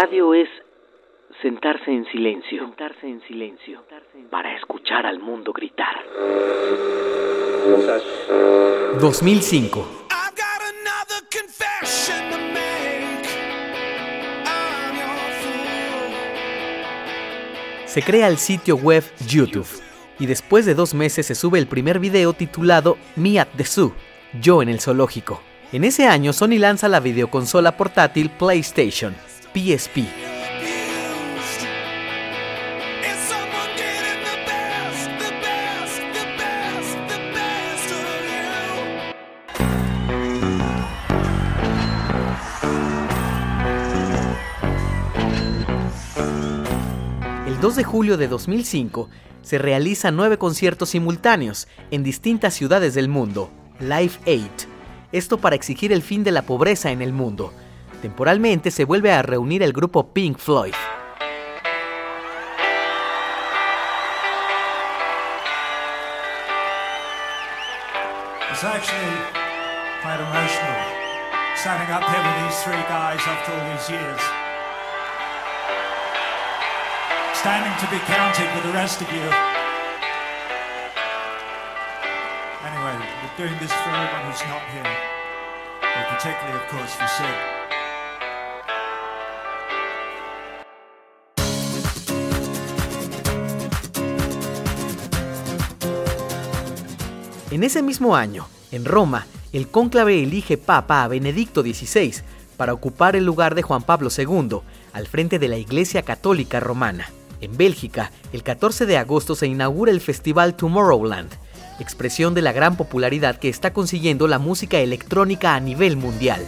radio es sentarse en silencio, sentarse en silencio, para escuchar al mundo gritar. 2005. Se crea el sitio web YouTube y después de dos meses se sube el primer video titulado Me at the Zoo, yo en el zoológico. En ese año Sony lanza la videoconsola portátil PlayStation, PSP. El 2 de julio de 2005 se realizan nueve conciertos simultáneos en distintas ciudades del mundo, Live 8. Esto para exigir el fin de la pobreza en el mundo. Temporalmente se vuelve a reunir el grupo Pink Floyd. It's actually quite emotional standing up here with these three guys after all these years. standing to be counted with the rest of you. Anyway, we're doing this for everyone who's not here, but particularly, of course, for Sid. En ese mismo año, en Roma, el cónclave elige Papa a Benedicto XVI para ocupar el lugar de Juan Pablo II al frente de la Iglesia Católica Romana. En Bélgica, el 14 de agosto se inaugura el festival Tomorrowland, expresión de la gran popularidad que está consiguiendo la música electrónica a nivel mundial.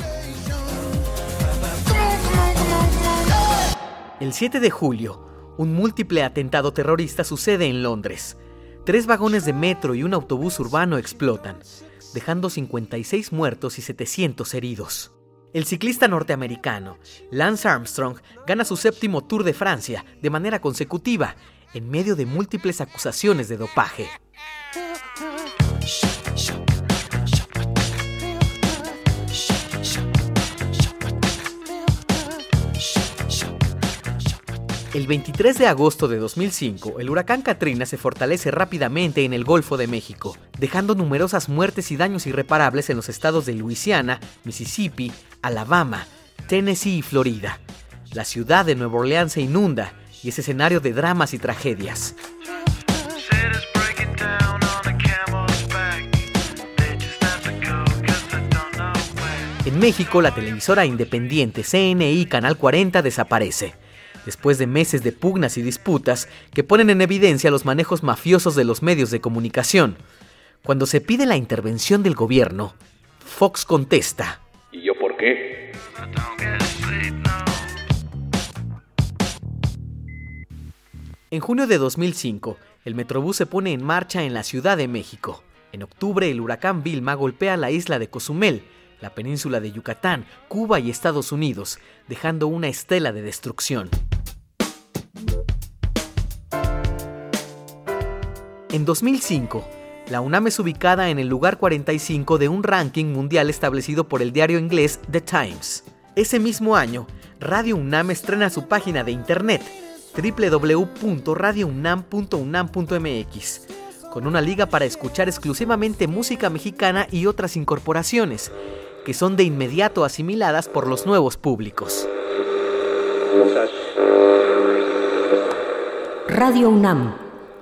El 7 de julio, un múltiple atentado terrorista sucede en Londres. Tres vagones de metro y un autobús urbano explotan, dejando 56 muertos y 700 heridos. El ciclista norteamericano Lance Armstrong gana su séptimo Tour de Francia de manera consecutiva, en medio de múltiples acusaciones de dopaje. El 23 de agosto de 2005, el huracán Katrina se fortalece rápidamente en el Golfo de México, dejando numerosas muertes y daños irreparables en los estados de Luisiana, Mississippi, Alabama, Tennessee y Florida. La ciudad de Nueva Orleans se inunda y es escenario de dramas y tragedias. En México, la televisora independiente CNI Canal 40 desaparece después de meses de pugnas y disputas que ponen en evidencia los manejos mafiosos de los medios de comunicación. Cuando se pide la intervención del gobierno, Fox contesta. ¿Y yo por qué? En junio de 2005, el Metrobús se pone en marcha en la Ciudad de México. En octubre, el huracán Vilma golpea la isla de Cozumel, la península de Yucatán, Cuba y Estados Unidos, dejando una estela de destrucción. En 2005, la UNAM es ubicada en el lugar 45 de un ranking mundial establecido por el diario inglés The Times. Ese mismo año, Radio UNAM estrena su página de internet www.radiounam.unam.mx con una liga para escuchar exclusivamente música mexicana y otras incorporaciones, que son de inmediato asimiladas por los nuevos públicos. Radio UNAM